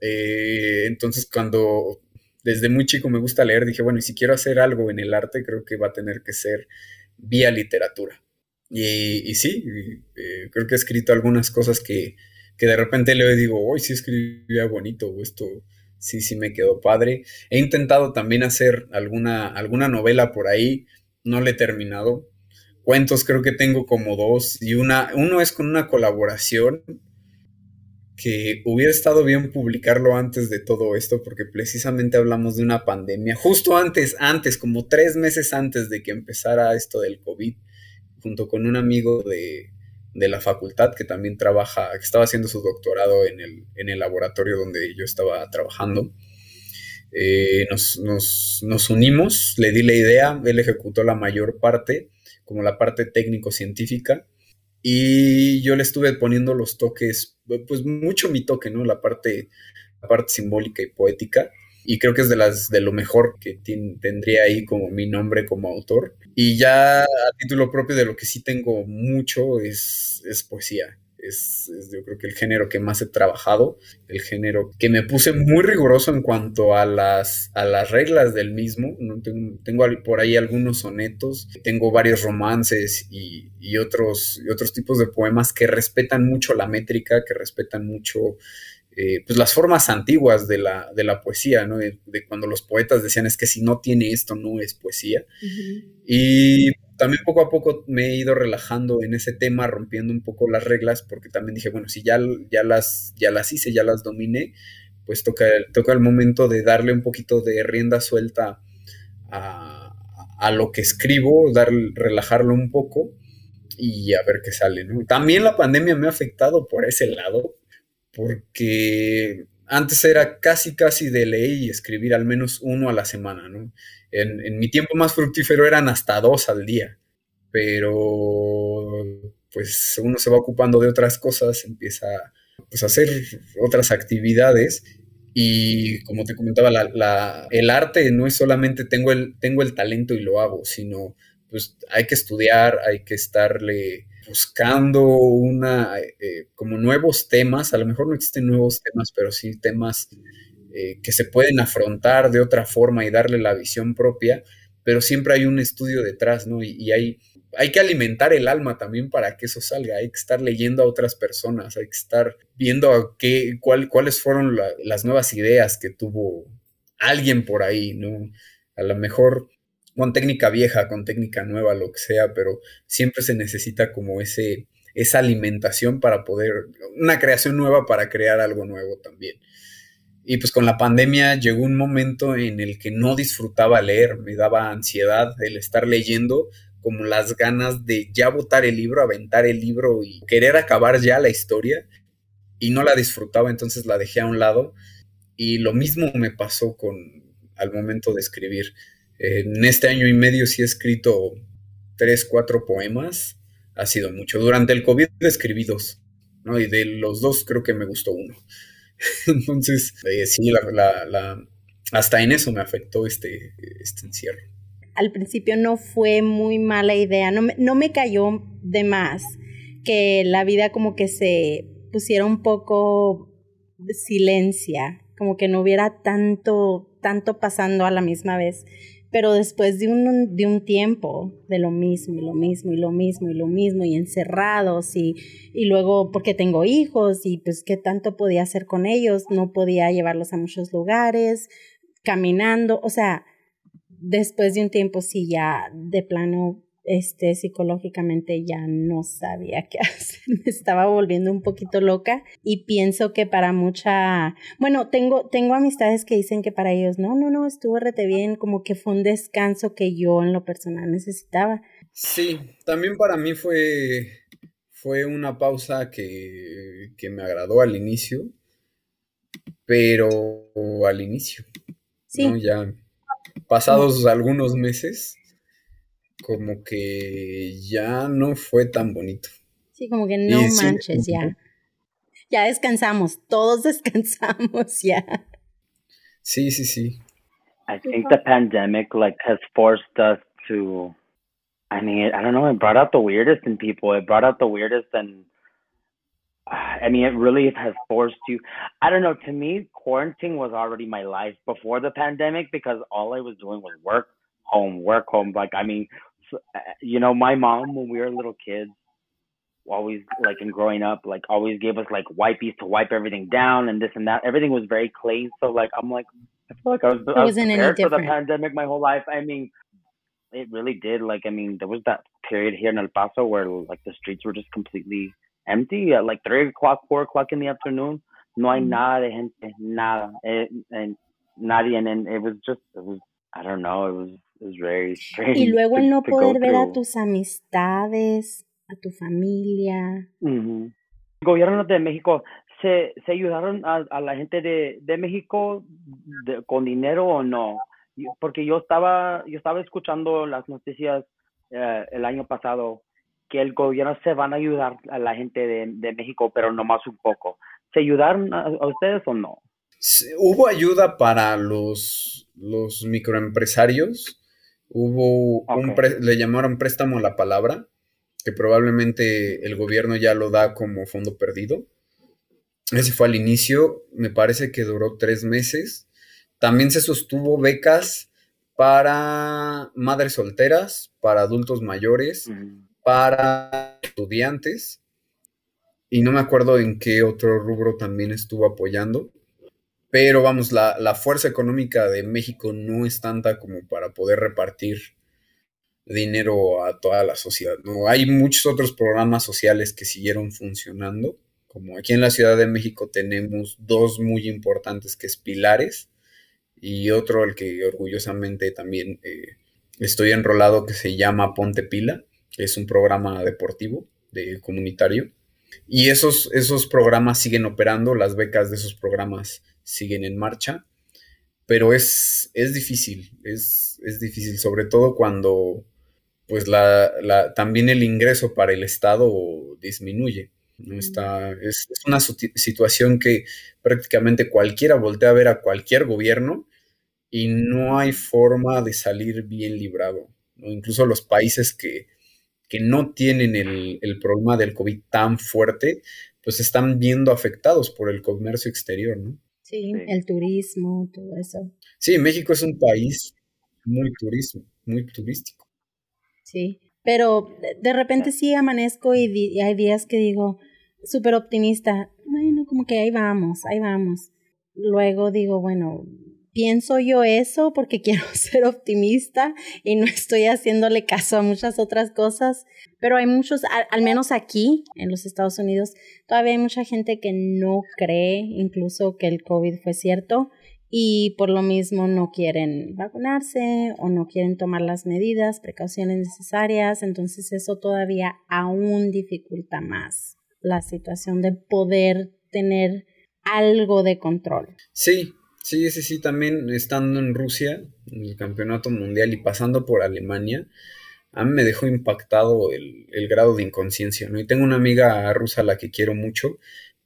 Eh, entonces, cuando desde muy chico me gusta leer, dije, bueno, y si quiero hacer algo en el arte, creo que va a tener que ser vía literatura. Y, sí, eh, creo que he escrito algunas cosas que, que de repente leo y digo, hoy sí escribía bonito, o esto sí, sí me quedó padre. He intentado también hacer alguna, alguna novela por ahí, no le he terminado, cuentos creo que tengo como dos y una, uno es con una colaboración que hubiera estado bien publicarlo antes de todo esto porque precisamente hablamos de una pandemia, justo antes, antes, como tres meses antes de que empezara esto del COVID, junto con un amigo de, la facultad que también trabaja, que estaba haciendo su doctorado en el, en el laboratorio donde yo estaba trabajando. Eh, nos, nos unimos, le di la idea, él ejecutó la mayor parte como la parte técnico-científica. Y yo le estuve poniendo los toques, pues mucho mi toque, ¿no? La parte, la parte simbólica y poética. Y creo que es de las de lo mejor que tendría ahí como mi nombre como autor. Y ya a título propio de lo que sí tengo mucho es, es poesía es, yo creo que el género que más he trabajado, el género que me puse muy riguroso en cuanto a las, a las reglas del mismo. ¿no? Tengo, tengo por ahí algunos sonetos, tengo varios romances y, y, otros, y otros tipos de poemas que respetan mucho la métrica, que respetan mucho eh, pues las formas antiguas de la, de la poesía, ¿no? De, cuando los poetas decían es que si no tiene esto no es poesía. Y también poco a poco me he ido relajando en ese tema, rompiendo un poco las reglas, porque también dije, bueno, si ya, ya, las, ya las hice, ya las dominé, pues toca, toca el momento de darle un poquito de rienda suelta a, a lo que escribo, dar, relajarlo un poco y a ver qué sale, ¿no? También la pandemia me ha afectado por ese lado, porque antes era casi, casi de ley escribir al menos uno a la semana, ¿no? En, mi tiempo más fructífero eran hasta dos al día, pero pues uno se va ocupando de otras cosas, empieza pues, a hacer otras actividades. Y como te comentaba, el arte no es solamente tengo el, tengo el talento y lo hago, sino pues hay que estudiar, hay que estarle buscando una, eh, como nuevos temas, a lo mejor no existen nuevos temas, pero sí temas eh, que se pueden afrontar de otra forma y darle la visión propia, pero siempre hay un estudio detrás, ¿no? Y, hay, hay que alimentar el alma también para que eso salga, hay que estar leyendo a otras personas, hay que estar viendo qué, cuál, cuáles fueron las nuevas ideas que tuvo alguien por ahí, ¿no? A lo mejor con técnica vieja, con técnica nueva, lo que sea, pero siempre se necesita como ese, esa alimentación para poder, una creación nueva para crear algo nuevo también. Y pues con la pandemia llegó un momento en el que no disfrutaba leer, me daba ansiedad el estar leyendo, como las ganas de ya botar el libro, aventar el libro y querer acabar ya la historia. Y no la disfrutaba, entonces la dejé a un lado. Y lo mismo me pasó con al momento de escribir en este año y medio sí he escrito tres, cuatro poemas. Ha sido mucho. Durante el COVID escribí dos, ¿no? Y de los dos creo que me gustó uno. Entonces, eh, sí, la, hasta en eso me afectó este, este encierro. Al principio no fue muy mala idea, no me, no me cayó de más que la vida como que se pusiera un poco silencia, como que no hubiera tanto, tanto pasando a la misma vez. Pero después de un, de un tiempo de lo mismo y lo mismo y lo mismo y lo mismo y encerrados y, y luego porque tengo hijos y pues qué tanto podía hacer con ellos, no podía llevarlos a muchos lugares, caminando, o sea, después de un tiempo sí ya de plano este, psicológicamente ya no sabía qué hacer, me estaba volviendo un poquito loca y pienso que para mucha, bueno, tengo, tengo amistades que dicen que para ellos, no, no, no, estuvo rete bien, como que fue un descanso que yo en lo personal necesitaba. Sí, también para mí fue, fue una pausa que, que me agradó al inicio, pero al inicio, sí. Ya pasados algunos meses, como que ya no fue tan bonito. Sí, como que no manches, ya. Ya descansamos, todos descansamos ya. Sí, sí, sí. I think the pandemic like has forced us to I mean, I don't know, it brought out the weirdest in people. It brought out the weirdest and I mean, it really has forced you. I don't know. To me, quarantine was already my life before the pandemic because all I was doing was work, home, work, home. Like, I mean, you know, my mom when we were little kids, always like in growing up, like always gave us like wipes to wipe everything down and this and that. Everything was very clean. So like, I'm like, I feel like I was, I was prepared for the pandemic my whole life. I mean, it really did. Like, I mean, there was that period here in El Paso where like the streets were just completely empty at like three o'clock, four o'clock in the afternoon. No hay mm-hmm. nada de gente, nada, and nadie, and then it was just, it was, I don't know, it was, Y luego el no poder ver a tus amistades, a tu familia. Mm-hmm. Gobierno de México, ¿se, se ayudaron a, a la gente de, de México de, con dinero o no? Porque yo estaba, yo estaba escuchando las noticias eh, el año pasado que el gobierno se van a ayudar a la gente de, de México, pero nomás un poco. ¿Se ayudaron a, ustedes o no? hubo ayuda para los, los microempresarios. Hubo un le llamaron préstamo a la palabra, que probablemente el gobierno ya lo da como fondo perdido. Ese fue al inicio, me parece que duró tres meses. También se sostuvo becas para madres solteras, para adultos mayores, para estudiantes y no me acuerdo en qué otro rubro también estuvo apoyando. Pero vamos, la, fuerza económica de México no es tanta como para poder repartir dinero a toda la sociedad. Hay muchos otros programas sociales que siguieron funcionando. Como aquí en la Ciudad de México tenemos dos muy importantes que es Pilares y otro al que orgullosamente también eh, estoy enrolado que se llama Ponte Pila es un programa deportivo, de comunitario. Y esos, esos programas siguen operando, las becas de esos programas siguen en marcha, pero es, es difícil, es, difícil, sobre todo cuando pues la, también el ingreso para el Estado disminuye. ¿no? Está, es, una situación que prácticamente cualquiera voltea a ver a cualquier gobierno y no hay forma de salir bien librado. Incluso los países que, que no tienen el, problema del COVID tan fuerte, pues están viendo afectados por el comercio exterior, ¿no? Sí, el turismo, todo eso. Sí, México es un país muy turismo, muy turístico. Sí, pero de repente sí amanezco y, hay días que digo, súper optimista, bueno, como que ahí vamos, ahí vamos. Luego digo, bueno, pienso yo eso porque quiero ser optimista y no estoy haciéndole caso a muchas otras cosas, pero hay muchos, al, menos aquí en los Estados Unidos, todavía hay mucha gente que no cree incluso que el COVID fue cierto y por lo mismo no quieren vacunarse o no quieren tomar las medidas, precauciones necesarias, entonces eso todavía aún dificulta más la situación de poder tener algo de control. Sí, Sí, sí, sí, también estando en Rusia, en el campeonato mundial y pasando por Alemania, a mí me dejó impactado el, grado de inconsciencia, ¿no? Y tengo una amiga rusa a la que quiero mucho,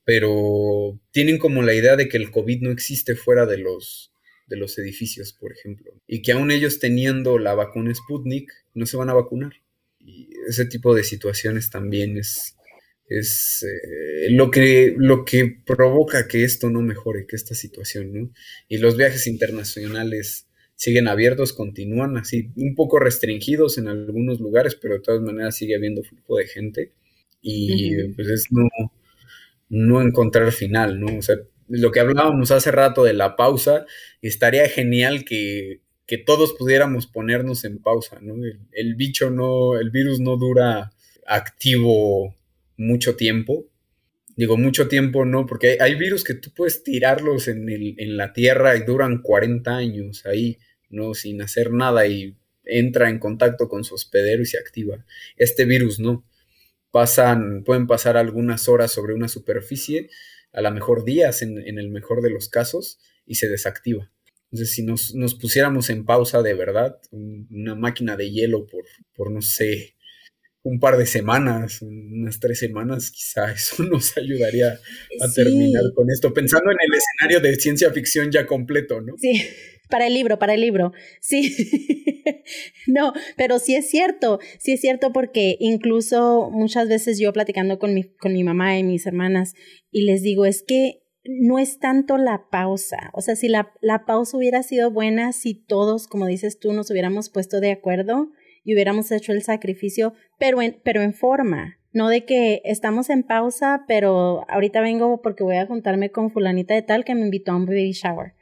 pero tienen como la idea de que el COVID no existe fuera de los, de los edificios, por ejemplo, y que aún ellos teniendo la vacuna Sputnik no se van a vacunar. Y ese tipo de situaciones también es, es eh, lo, que, lo que provoca que esto no mejore, que esta situación, ¿no? Y los viajes internacionales siguen abiertos, continúan así, un poco restringidos en algunos lugares, pero de todas maneras sigue habiendo flujo de gente y pues es no, no encontrar final, ¿no? O sea, lo que hablábamos hace rato de la pausa, estaría genial que, todos pudiéramos ponernos en pausa, ¿no? El, bicho no, el virus no dura activo mucho tiempo. Digo, mucho tiempo no, porque hay, virus que tú puedes tirarlos en, en la tierra y duran 40 años ahí, ¿no? Sin hacer nada y entra en contacto con su hospedero y se activa. Este virus no. Pasan, pueden pasar algunas horas sobre una superficie a lo mejor días en, el mejor de los casos y se desactiva. Entonces, si nos, pusiéramos en pausa de verdad, una máquina de hielo por, por, no sé, un par de semanas, unas tres semanas, quizá eso nos ayudaría a terminar con esto, pensando en el escenario de ciencia ficción ya completo, ¿no? Sí, para el libro, para el libro, sí. no, pero sí es cierto, sí es cierto porque incluso muchas veces yo platicando con mi, con mi mamá y mis hermanas y les digo, es que no es tanto la pausa, o sea, si la, la pausa hubiera sido buena, si todos, como dices tú, nos hubiéramos puesto de acuerdo y hubiéramos hecho el sacrificio, pero en, pero en forma, no de que estamos en pausa, pero ahorita vengo porque voy a juntarme con fulanita de tal que me invitó a un baby shower.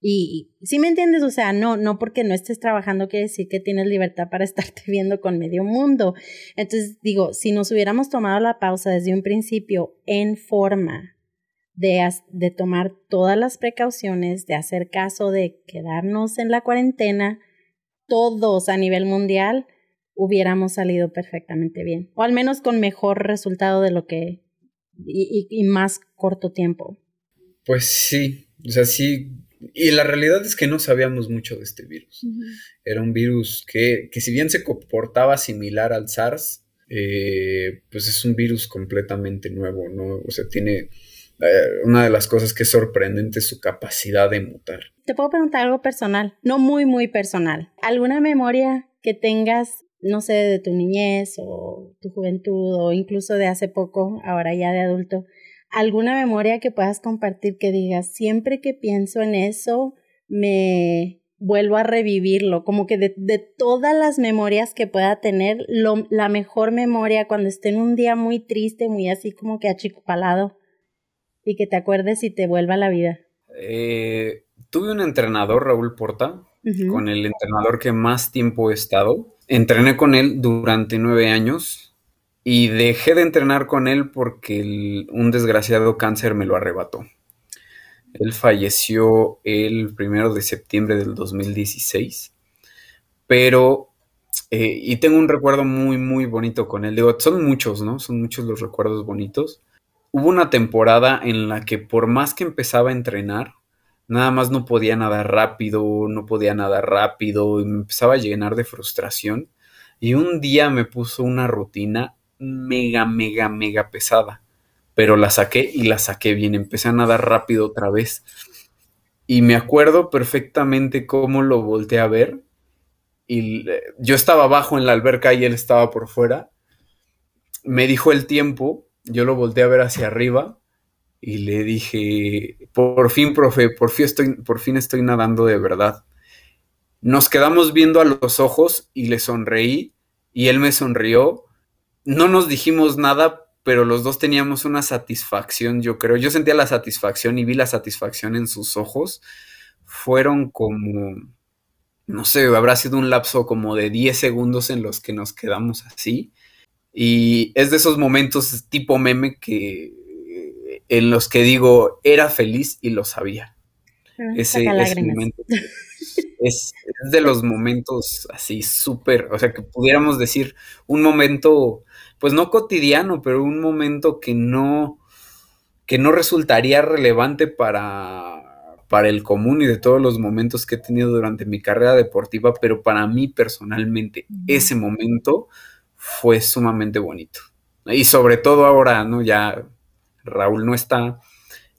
Y, si me entiendes, o sea, no, no porque no estés trabajando quiere decir que tienes libertad para estarte viendo con medio mundo. Entonces, digo, si nos hubiéramos tomado la pausa desde un principio en forma de, de tomar todas las precauciones, de hacer caso de quedarnos en la cuarentena, todos a nivel mundial, hubiéramos salido perfectamente bien. O al menos con mejor resultado de lo que... y, y más corto tiempo. Pues sí, o sea, sí y la realidad es que no sabíamos mucho de este virus. Era un virus que, si bien se comportaba similar al SARS, eh, pues es un virus completamente nuevo, ¿no? O sea, tiene... Eh, una de las cosas que es sorprendente es su capacidad de mutar. Te puedo preguntar algo personal, no muy, muy personal. ¿Alguna memoria que tengas, no sé, de tu niñez o tu juventud o incluso de hace poco, ahora ya de adulto, alguna memoria que puedas compartir que digas, siempre que pienso en eso, me vuelvo a revivirlo, como que de, todas las memorias que pueda tener, la mejor memoria cuando esté en un día muy triste, muy así como que achicopalado, y que te acuerdes y te vuelva a la vida. Eh, tuve un entrenador, Raúl Porta, con el entrenador que más tiempo he estado. Entrené con él durante nueve años y dejé de entrenar con él porque un desgraciado cáncer me lo arrebató. Él falleció el primero de septiembre del 2016, pero, eh, y tengo un recuerdo muy, muy bonito con él. Digo, son muchos, ¿no? Son muchos los recuerdos bonitos. Hubo una temporada en la que por más que empezaba a entrenar, nada más no podía nadar rápido, no podía nadar rápido, y me empezaba a llenar de frustración. Y un día me puso una rutina mega, mega, mega pesada. Pero la saqué y la saqué bien. Empecé a nadar rápido otra vez. Y me acuerdo perfectamente cómo lo volteé a ver. Y yo estaba abajo en la alberca y él estaba por fuera. Me dijo el tiempo. Yo lo volteé a ver hacia arriba. Y le dije, por fin, profe, por fin estoy, por fin estoy nadando de verdad. Nos quedamos viendo a los ojos y le sonreí y él me sonrió no nos dijimos nada, pero los dos teníamos una satisfacción, yo creo. Yo sentía la satisfacción y vi la satisfacción en sus ojos. Fueron como, no sé, habrá sido un lapso como de 10 segundos en los que nos quedamos así. Y es de esos momentos tipo meme que en los que digo, era feliz y lo sabía. ese, momento. Es, es, de los momentos así súper, o sea, que pudiéramos decir un momento pues no cotidiano, pero un momento que no, que no resultaría relevante para, para el común y de todos los momentos que he tenido durante mi carrera deportiva, pero para mí personalmente ese momento fue sumamente bonito. Y sobre todo ahora, ¿no? Ya Raúl no está,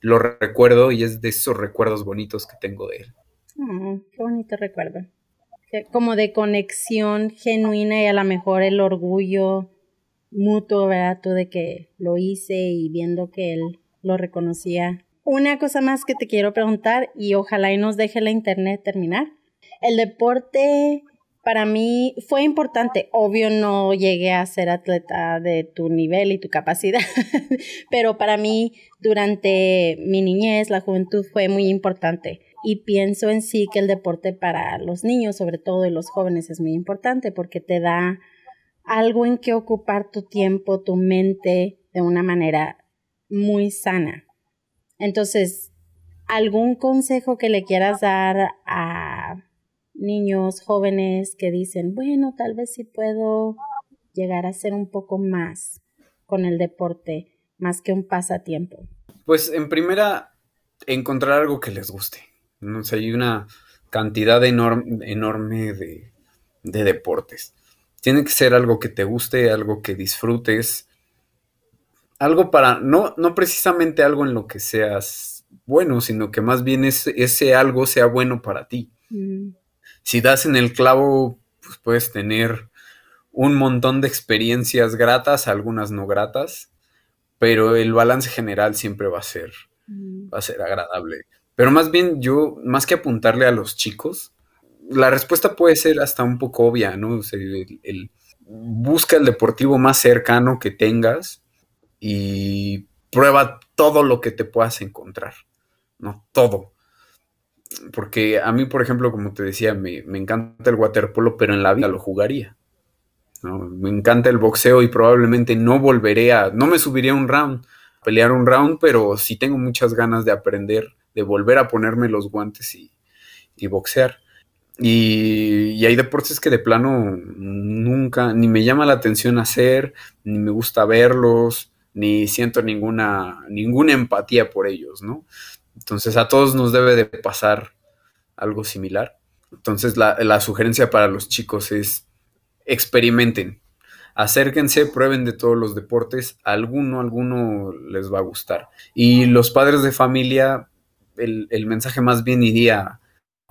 lo recuerdo y es de esos recuerdos bonitos que tengo de él. Mm, qué bonito recuerdo. Como de conexión genuina y a lo mejor el orgullo mutuo, ¿verdad? Tú de que lo hice y viendo que él lo reconocía. Una cosa más que te quiero preguntar y ojalá y nos deje la internet terminar. El deporte para mí fue importante. Obvio no llegué a ser atleta de tu nivel y tu capacidad, pero para mí durante mi niñez, la juventud fue muy importante. Y pienso en sí que el deporte para los niños, sobre todo y los jóvenes, es muy importante porque te da algo en que ocupar tu tiempo, tu mente de una manera muy sana. Entonces, ¿algún consejo que le quieras dar a niños, jóvenes que dicen, bueno, tal vez sí puedo llegar a ser un poco más con el deporte, más que un pasatiempo? Pues en primera, encontrar algo que les guste. ¿no? O hay una cantidad enorme, enorme de, de deportes. Tiene que ser algo que te guste, algo que disfrutes, algo para, no, no precisamente algo en lo que seas bueno, sino que más bien ese, ese algo sea bueno para ti. Mm si das en el clavo, pues puedes tener un montón de experiencias gratas, algunas no gratas, pero el balance general siempre va a ser, mm. va a ser agradable. Pero más bien yo, más que apuntarle a los chicos, la respuesta puede ser hasta un poco obvia, ¿no? el, busca el deportivo más cercano que tengas y prueba todo lo que te puedas encontrar, ¿no? Todo porque a mí, por ejemplo, como te decía, me, encanta el waterpolo, pero en la vida lo jugaría. Me encanta el boxeo y probablemente no volveré a, no me subiría un round, pelear un round, pero sí tengo muchas ganas de aprender, de volver a ponerme los guantes y, boxear. Y, y, hay deportes que de plano nunca, ni me llama la atención hacer, ni me gusta verlos, ni siento ninguna, ninguna empatía por ellos, ¿no? Entonces a todos nos debe de pasar algo similar. Entonces la, sugerencia para los chicos es experimenten, acérquense, prueben de todos los deportes, alguno, alguno les va a gustar. Y los padres de familia, el, el, mensaje más bien iría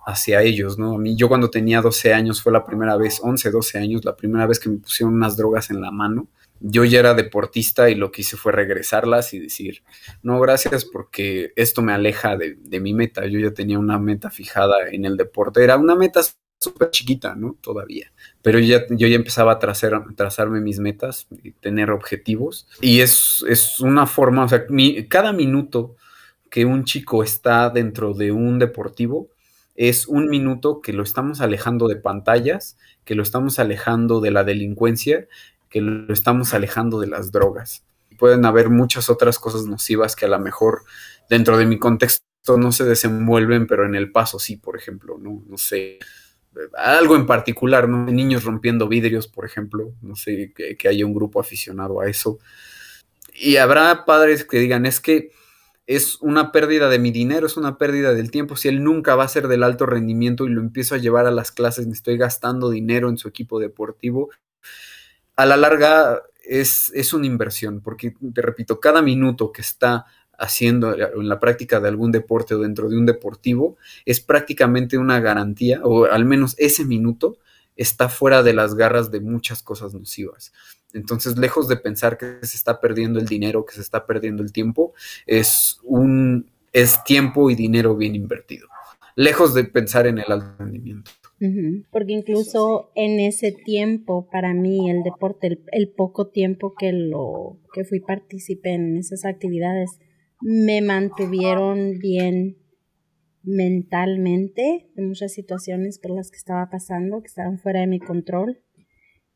hacia ellos, ¿no? A mí, yo cuando tenía 12 años fue la primera vez, 11, 12 años, la primera vez que me pusieron unas drogas en la mano yo ya era deportista y lo que hice fue regresarlas y decir, no, gracias porque esto me aleja de, mi meta. Yo ya tenía una meta fijada en el deporte. Era una meta súper chiquita, ¿no? Todavía. Pero yo ya, yo ya empezaba a trazar, trazarme mis metas y tener objetivos. Y es, es una forma, o sea, cada minuto que un chico está dentro de un deportivo, es un minuto que lo estamos alejando de pantallas, que lo estamos alejando de la delincuencia que lo estamos alejando de las drogas. Pueden haber muchas otras cosas nocivas que a lo mejor dentro de mi contexto no se desenvuelven, pero en el paso sí, por ejemplo, no, no sé, algo en particular, ¿no? Niños rompiendo vidrios, por ejemplo, no sé, que, que haya un grupo aficionado a eso. Y habrá padres que digan, es que es una pérdida de mi dinero, es una pérdida del tiempo. Si él nunca va a ser del alto rendimiento y lo empiezo a llevar a las clases, me estoy gastando dinero en su equipo deportivo, a la larga es, es una inversión, porque te repito, cada minuto que está haciendo en la práctica de algún deporte o dentro de un deportivo es prácticamente una garantía, o al menos ese minuto está fuera de las garras de muchas cosas nocivas. Entonces, lejos de pensar que se está perdiendo el dinero, que se está perdiendo el tiempo, es un es tiempo y dinero bien invertido. Lejos de pensar en el alto rendimiento. Porque incluso en ese tiempo, para mí, el deporte, el, poco tiempo que lo que fui participé en esas actividades, me mantuvieron bien mentalmente en muchas situaciones por las que estaba pasando, que estaban fuera de mi control,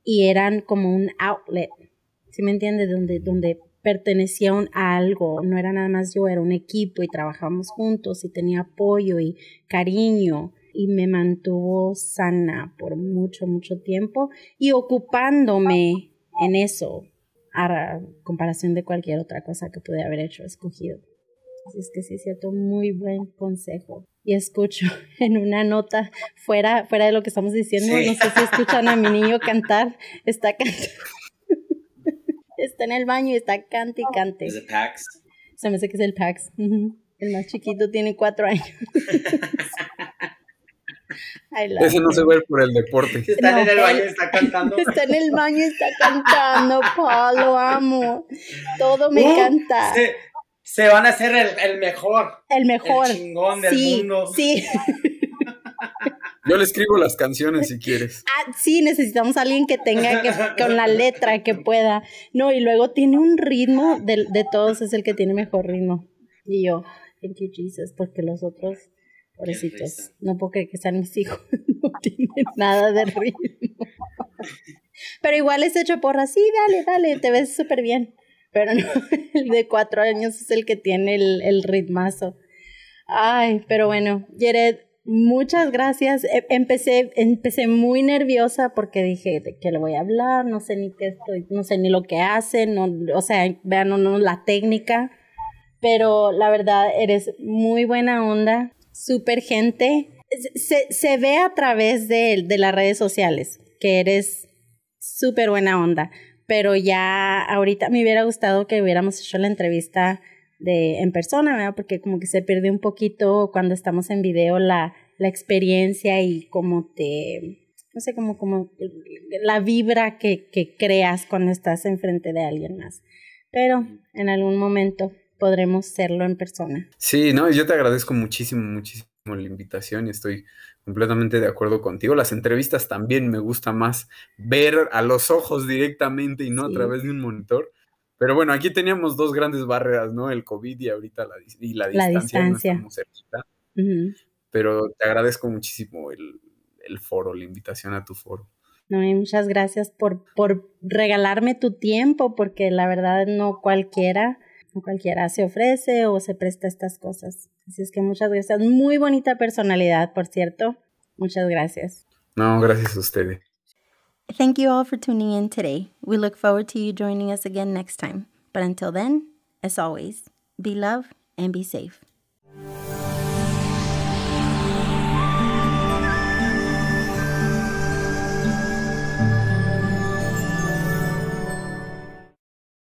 y eran como un outlet, ¿sí me entiendes? Donde, donde pertenecía a algo, no era nada más yo, era un equipo y trabajábamos juntos y tenía apoyo y cariño y me mantuvo sana por mucho, mucho tiempo y ocupándome en eso a comparación de cualquier otra cosa que pude haber hecho, escogido. Así es que sí es cierto, muy buen consejo. Y escucho en una nota fuera, fuera de lo que estamos diciendo, no sé si escuchan a mi niño cantar, está cantando. está en el baño y está cante y cante. ¿Es el Pax? Se me hace que es el Pax. El más chiquito tiene cuatro años. Ese no se ve por el deporte. Está en el baño está cantando. Está en el baño está cantando, Paul, lo amo. Todo me Uh, encanta. Se, se van a hacer el, el mejor. el mejor. El chingón del sí, mundo. Sí, Yo le escribo las canciones si quieres. ah, sí, necesitamos a alguien que tenga que, con la letra que pueda. No, y luego tiene un ritmo, de, de todos es el que tiene mejor ritmo. Y yo, thank you Jesus, porque los otros, pobrecitos, no puedo creer que sean mis hijos, no tienen nada de ritmo. Pero igual es hecho porra, sí, dale, dale, te ves súper bien. Pero no, el de cuatro años es el que tiene el, el ritmazo. Ay, pero bueno, Jared, muchas gracias. E- Empecé, empecé muy nerviosa porque dije de qué le voy a hablar, no sé ni qué estoy, no sé ni lo que hace, no, o sea, vean no, no, la técnica, pero la verdad eres muy buena onda, súper gente. Se, se ve a través de, de las redes sociales que eres súper buena onda, pero ya ahorita me hubiera gustado que hubiéramos hecho la entrevista de en persona, ¿verdad? Porque como que se pierde un poquito cuando estamos en video la, la experiencia y como te, no sé, como, como la vibra que, que creas cuando estás enfrente de alguien más. Pero en algún momento podremos serlo en persona. Sí, no, yo te agradezco muchísimo, muchísimo la invitación y estoy completamente de acuerdo contigo. Las entrevistas también me gusta más ver a los ojos directamente y no a través de un monitor. Pero bueno, aquí teníamos dos grandes barreras, ¿no? El COVID y ahorita la, y la La distancia. no distancia. cerquita. Ujú. pero te agradezco muchísimo el, el foro, la invitación a tu foro. No, y muchas gracias por, por regalarme tu tiempo, porque la verdad no cualquiera, no cualquiera se ofrece o se presta a estas cosas. Así es que muchas gracias. Muy bonita personalidad, por cierto. Muchas gracias. No, gracias a ustedes. Thank you all for tuning in today. We look forward to you joining us again next time. But until then, as always, be love and be safe.